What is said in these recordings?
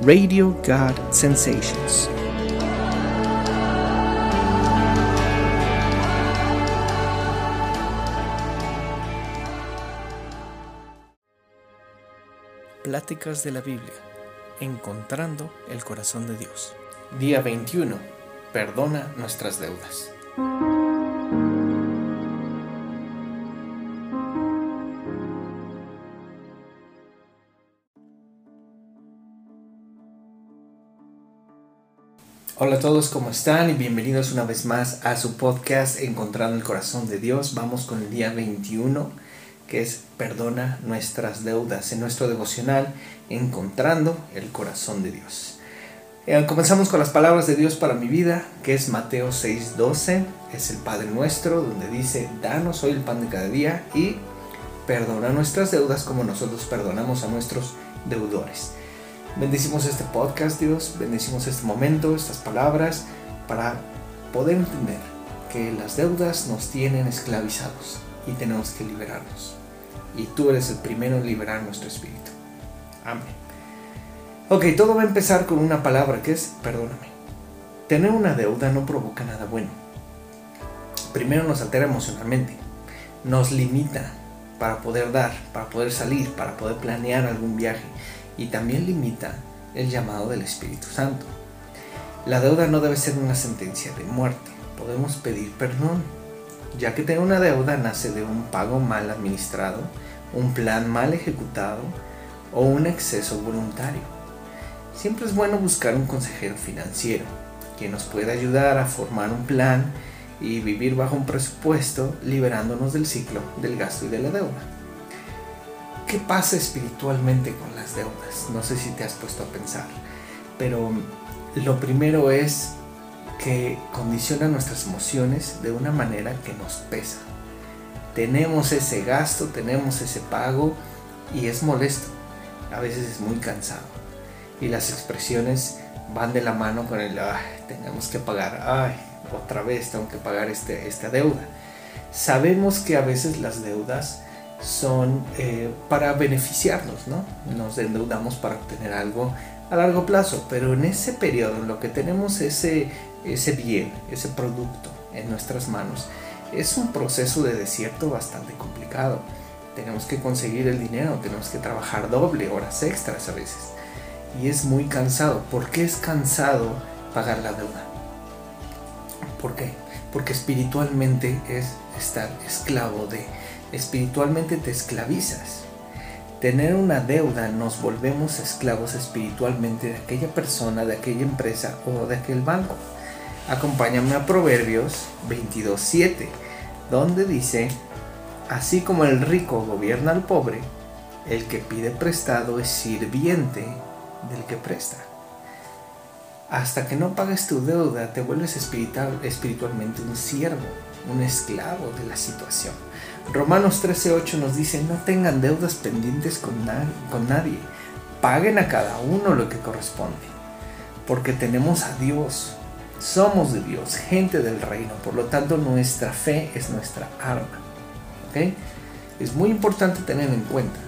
Radio God Sensations. Pláticas de la Biblia. Encontrando el corazón de Dios. Día 21. Perdona nuestras deudas. Hola a todos, ¿cómo están? Y bienvenidos una vez más a su podcast Encontrando el Corazón de Dios. Vamos con el día 21, que es Perdona nuestras deudas, en nuestro devocional Encontrando el Corazón de Dios. Eh, comenzamos con las palabras de Dios para mi vida, que es Mateo 6:12, es el Padre nuestro, donde dice, danos hoy el pan de cada día y perdona nuestras deudas como nosotros perdonamos a nuestros deudores. Bendecimos este podcast, Dios, bendecimos este momento, estas palabras, para poder entender que las deudas nos tienen esclavizados y tenemos que liberarnos. Y tú eres el primero en liberar nuestro espíritu. Amén. Ok, todo va a empezar con una palabra que es perdóname. Tener una deuda no provoca nada bueno. Primero nos altera emocionalmente, nos limita para poder dar, para poder salir, para poder planear algún viaje y también limita el llamado del Espíritu Santo. La deuda no debe ser una sentencia de muerte, podemos pedir perdón, ya que tener una deuda nace de un pago mal administrado, un plan mal ejecutado o un exceso voluntario. Siempre es bueno buscar un consejero financiero que nos pueda ayudar a formar un plan y vivir bajo un presupuesto liberándonos del ciclo del gasto y de la deuda. ¿Qué pasa espiritualmente con las deudas? No sé si te has puesto a pensar, pero lo primero es que condiciona nuestras emociones de una manera que nos pesa. Tenemos ese gasto, tenemos ese pago y es molesto. A veces es muy cansado. Y las expresiones van de la mano con el, ay, tenemos que pagar, ay, otra vez tengo que pagar este, esta deuda. Sabemos que a veces las deudas son eh, para beneficiarnos, ¿no? Nos endeudamos para obtener algo a largo plazo, pero en ese periodo en lo que tenemos ese, ese bien, ese producto en nuestras manos, es un proceso de desierto bastante complicado. Tenemos que conseguir el dinero, tenemos que trabajar doble, horas extras a veces. Y es muy cansado. ¿Por qué es cansado pagar la deuda? ¿Por qué? Porque espiritualmente es estar esclavo de, espiritualmente te esclavizas. Tener una deuda nos volvemos esclavos espiritualmente de aquella persona, de aquella empresa o de aquel banco. Acompáñame a Proverbios 22.7, donde dice, así como el rico gobierna al pobre, el que pide prestado es sirviente del que presta. Hasta que no pagues tu deuda, te vuelves espiritual, espiritualmente un siervo, un esclavo de la situación. Romanos 13:8 nos dice, no tengan deudas pendientes con con nadie, paguen a cada uno lo que corresponde, porque tenemos a Dios, somos de Dios, gente del reino, por lo tanto nuestra fe es nuestra arma. ¿okay? Es muy importante tener en cuenta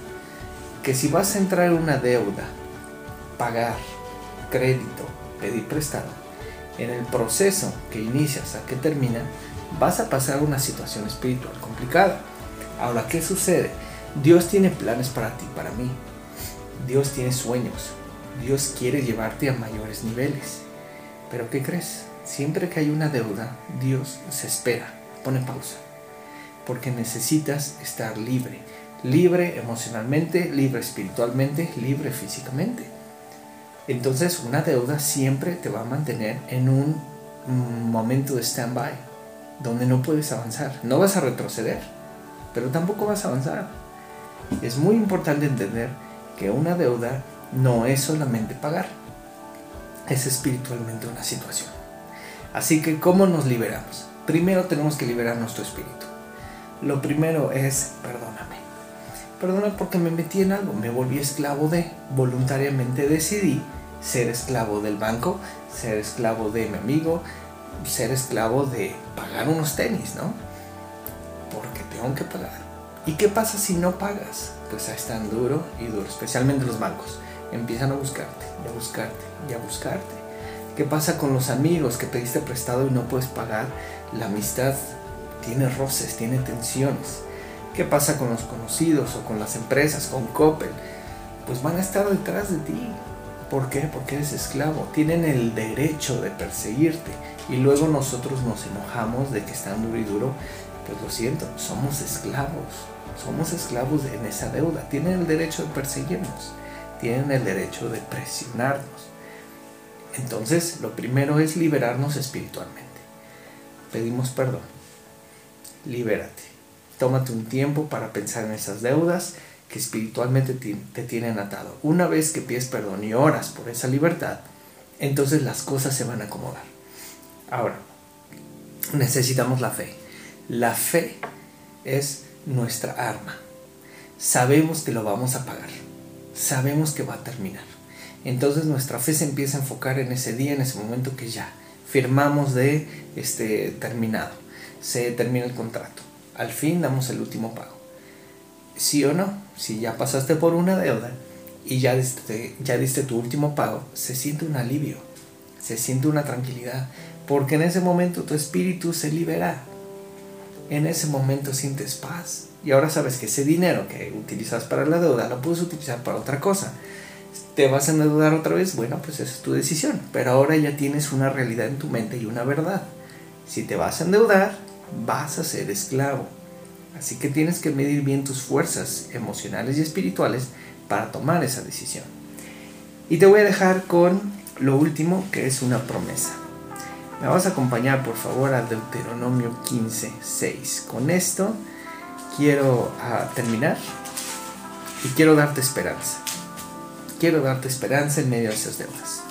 que si vas a entrar en una deuda, pagar, crédito, pedir prestado, en el proceso que inicias a que termina, vas a pasar una situación espiritual complicada. Ahora, ¿qué sucede? Dios tiene planes para ti, para mí. Dios tiene sueños. Dios quiere llevarte a mayores niveles. Pero ¿qué crees? Siempre que hay una deuda, Dios se espera, pone pausa. Porque necesitas estar libre. Libre emocionalmente, libre espiritualmente, libre físicamente. Entonces una deuda siempre te va a mantener en un momento de stand-by donde no puedes avanzar. No vas a retroceder, pero tampoco vas a avanzar. Es muy importante entender que una deuda no es solamente pagar, es espiritualmente una situación. Así que, ¿cómo nos liberamos? Primero tenemos que liberar nuestro espíritu. Lo primero es, perdóname. Perdóname porque me metí en algo, me volví esclavo de, voluntariamente decidí ser esclavo del banco, ser esclavo de mi amigo, ser esclavo de pagar unos tenis, ¿no? Porque tengo que pagar. ¿Y qué pasa si no pagas? Pues ahí están duro y duro, especialmente los bancos. empiezan a buscarte, y a buscarte, y a buscarte. ¿Qué pasa con los amigos que pediste prestado y no puedes pagar? La amistad tiene roces, tiene tensiones. ¿Qué pasa con los conocidos o con las empresas, con Coppel? Pues van a estar detrás de ti. ¿Por qué? Porque eres esclavo. Tienen el derecho de perseguirte. Y luego nosotros nos enojamos de que están duro y duro. Pues lo siento, somos esclavos. Somos esclavos en esa deuda. Tienen el derecho de perseguirnos. Tienen el derecho de presionarnos. Entonces, lo primero es liberarnos espiritualmente. Pedimos perdón. Libérate. Tómate un tiempo para pensar en esas deudas espiritualmente te tienen atado. Una vez que pides perdón y oras por esa libertad, entonces las cosas se van a acomodar. Ahora, necesitamos la fe. La fe es nuestra arma. Sabemos que lo vamos a pagar. Sabemos que va a terminar. Entonces nuestra fe se empieza a enfocar en ese día, en ese momento que ya firmamos de este terminado. Se termina el contrato. Al fin damos el último pago. Sí o no, si ya pasaste por una deuda y ya diste, ya diste tu último pago, se siente un alivio, se siente una tranquilidad, porque en ese momento tu espíritu se libera. En ese momento sientes paz. Y ahora sabes que ese dinero que utilizas para la deuda lo puedes utilizar para otra cosa te vas a endeudar otra vez, bueno, pues esa es tu decisión. Pero ahora ya tienes una realidad en tu mente y una verdad. Si te vas a endeudar, vas a ser esclavo. Así que tienes que medir bien tus fuerzas emocionales y espirituales para tomar esa decisión. Y te voy a dejar con lo último, que es una promesa. Me vas a acompañar, por favor, al Deuteronomio 15, 6. Con esto quiero ah, terminar y quiero darte esperanza quiero darte esperanza en medio de esas deudas.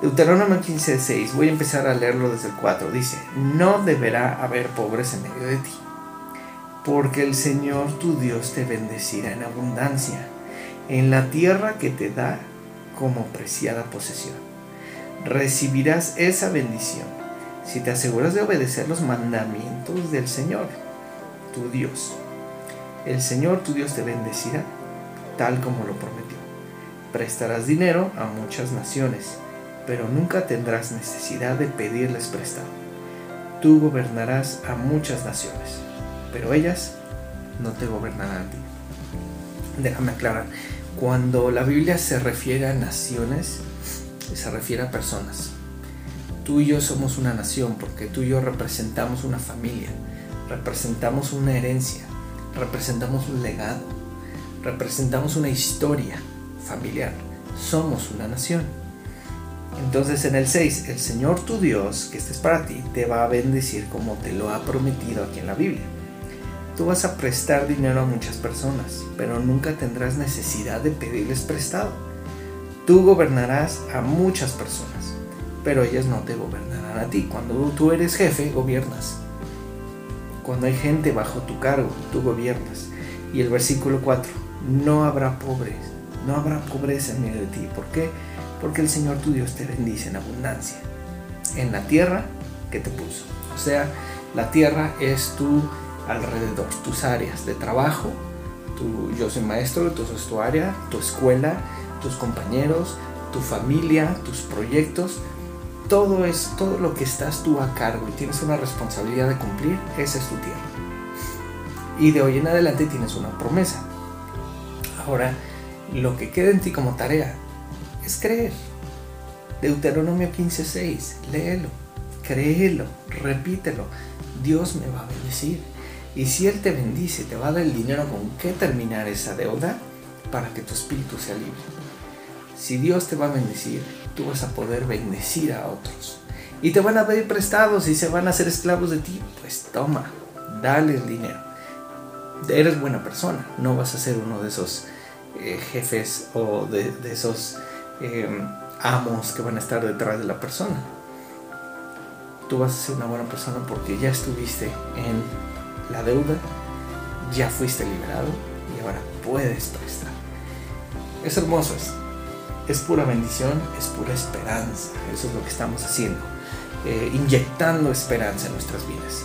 Deuteronomio 15:6, voy a empezar a leerlo desde el 4, dice, no deberá haber pobres en medio de ti, porque el Señor tu Dios te bendecirá en abundancia, en la tierra que te da como preciada posesión. Recibirás esa bendición si te aseguras de obedecer los mandamientos del Señor, tu Dios. El Señor tu Dios te bendecirá tal como lo prometió prestarás dinero a muchas naciones, pero nunca tendrás necesidad de pedirles prestado. Tú gobernarás a muchas naciones, pero ellas no te gobernarán a ti. Déjame aclarar, cuando la Biblia se refiere a naciones, se refiere a personas. Tú y yo somos una nación porque tú y yo representamos una familia, representamos una herencia, representamos un legado, representamos una historia familiar. Somos una nación. Entonces en el 6, el Señor tu Dios, que este es para ti, te va a bendecir como te lo ha prometido aquí en la Biblia. Tú vas a prestar dinero a muchas personas, pero nunca tendrás necesidad de pedirles prestado. Tú gobernarás a muchas personas, pero ellas no te gobernarán a ti. Cuando tú eres jefe, gobiernas. Cuando hay gente bajo tu cargo, tú gobiernas. Y el versículo 4, no habrá pobres no habrá pobreza en medio de ti. ¿Por qué? Porque el Señor tu Dios te bendice en abundancia. En la tierra que te puso. O sea, la tierra es tu alrededor, tus áreas de trabajo. Tu, yo soy maestro, tú tu área, tu escuela, tus compañeros, tu familia, tus proyectos. Todo es todo lo que estás tú a cargo y tienes una responsabilidad de cumplir, esa es tu tierra. Y de hoy en adelante tienes una promesa. Ahora, lo que queda en ti como tarea es creer. Deuteronomio 15:6, léelo, créelo, repítelo. Dios me va a bendecir. Y si Él te bendice, te va a dar el dinero con que terminar esa deuda para que tu espíritu sea libre. Si Dios te va a bendecir, tú vas a poder bendecir a otros. Y te van a pedir prestados y se van a hacer esclavos de ti. Pues toma, dale el dinero. Eres buena persona, no vas a ser uno de esos eh, jefes o de, esos eh, amos que van a estar detrás de la persona. Tú vas a ser una buena persona porque ya estuviste en la deuda, ya fuiste liberado y ahora puedes prestar. Es hermoso es, es pura bendición, es pura esperanza. Eso es lo que estamos haciendo, eh, inyectando esperanza en nuestras vidas.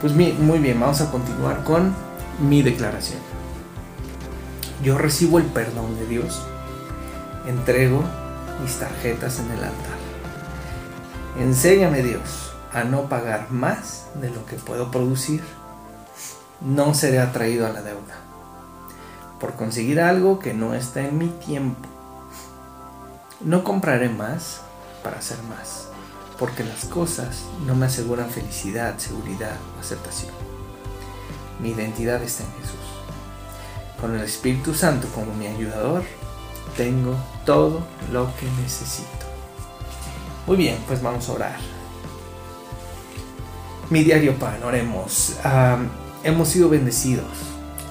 Pues muy bien, vamos a continuar con mi declaración yo recibo el perdón de Dios. entrego mis tarjetas en el altar. Enséñame Dios a no pagar más de lo que puedo producir. No seré atraído a la deuda por conseguir algo que no está en mi tiempo. No compraré más para hacer más, porque las cosas no me aseguran felicidad, seguridad o aceptación. Mi identidad está en Jesús. Con el Espíritu Santo como mi ayudador, tengo todo lo que necesito. Muy bien, pues vamos a orar. Mi diario pan, oremos. Hemos sido bendecidos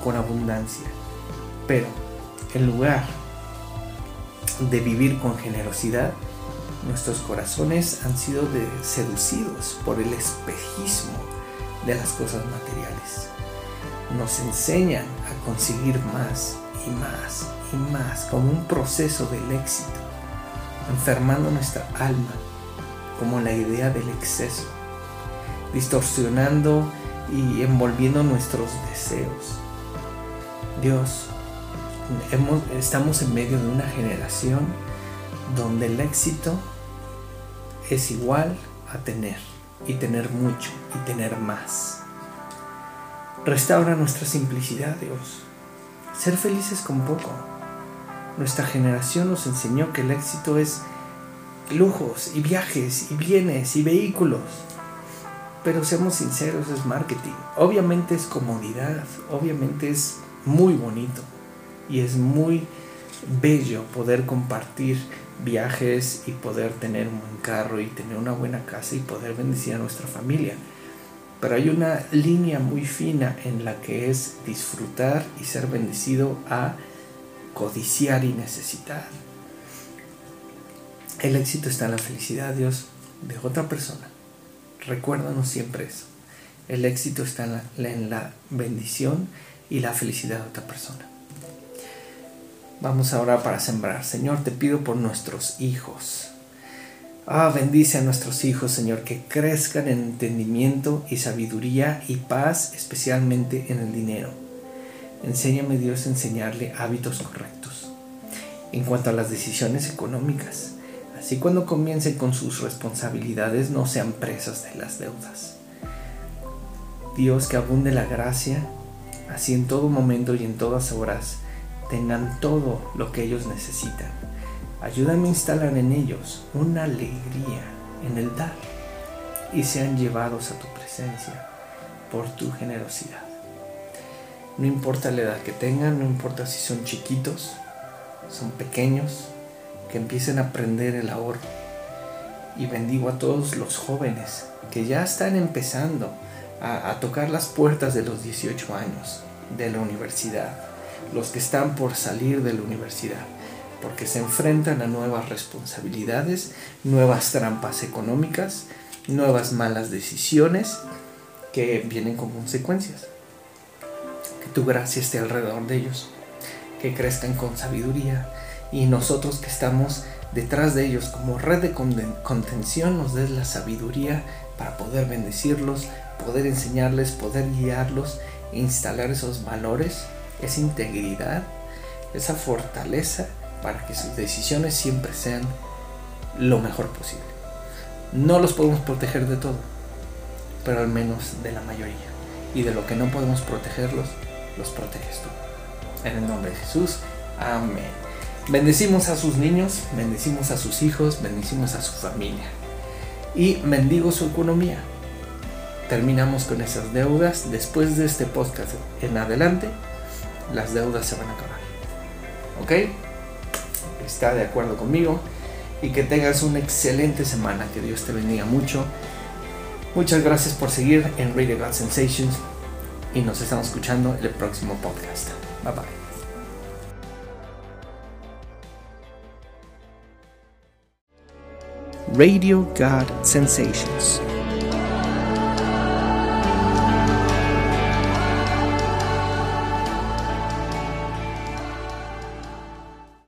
con abundancia, pero en lugar de vivir con generosidad, nuestros corazones han sido seducidos por el espejismo de las cosas materiales. Nos enseñan a conseguir más y más y más como un proceso del éxito, enfermando nuestra alma como la idea del exceso, distorsionando y envolviendo nuestros deseos. Dios, estamos en medio de una generación donde el éxito es igual a tener y tener mucho y tener más. Restaura nuestra simplicidad, Dios. Ser felices con poco. Nuestra generación nos enseñó que el éxito es lujos y viajes y bienes y vehículos. Pero seamos sinceros, es marketing. Obviamente es comodidad, obviamente es muy bonito y es muy bello poder compartir viajes y poder tener un buen carro y tener una buena casa y poder bendecir a nuestra familia. Pero hay una línea muy fina en la que es disfrutar y ser bendecido a codiciar y necesitar. El éxito está en la felicidad, Dios, de otra persona. Recuérdanos siempre eso. El éxito está en la, en la bendición y la felicidad de otra persona. Vamos ahora para sembrar. Señor, te pido por nuestros hijos. Ah, bendice a nuestros hijos, Señor, que crezcan en entendimiento y sabiduría y paz, especialmente en el dinero. Enséñame, Dios, a enseñarle hábitos correctos. En cuanto a las decisiones económicas, así cuando comiencen con sus responsabilidades no sean presas de las deudas. Dios, que abunde la gracia, así en todo momento y en todas horas, tengan todo lo que ellos necesitan. Ayúdame a instalar en ellos una alegría en el dar y sean llevados a tu presencia por tu generosidad. No importa la edad que tengan, no importa si son chiquitos, son pequeños, que empiecen a aprender el ahorro. Y bendigo a todos los jóvenes que ya están empezando a, a tocar las puertas de los 18 años de la universidad los que están por salir de la universidad, porque se enfrentan a nuevas responsabilidades, nuevas trampas económicas, nuevas malas decisiones que vienen con consecuencias. Que tu gracia esté alrededor de ellos, que crezcan con sabiduría y nosotros que estamos detrás de ellos como red de contención nos des la sabiduría para poder bendecirlos, poder enseñarles, poder guiarlos, e instalar esos valores esa integridad, esa fortaleza para que sus decisiones siempre sean lo mejor posible. No los podemos proteger de todo, pero al menos de la mayoría. Y de lo que no podemos protegerlos, los proteges tú. En el nombre de Jesús, amén. Bendecimos a sus niños, bendecimos a sus hijos, bendecimos a su familia. Y bendigo su economía. Terminamos con esas deudas. Después de este podcast en adelante, las deudas se van a acabar. ¿Ok? Está de acuerdo conmigo. Y que tengas una excelente semana. Que Dios te bendiga mucho. Muchas gracias por seguir en Radio God Sensations. Y nos estamos escuchando en el próximo podcast. Bye bye. Radio God Sensations.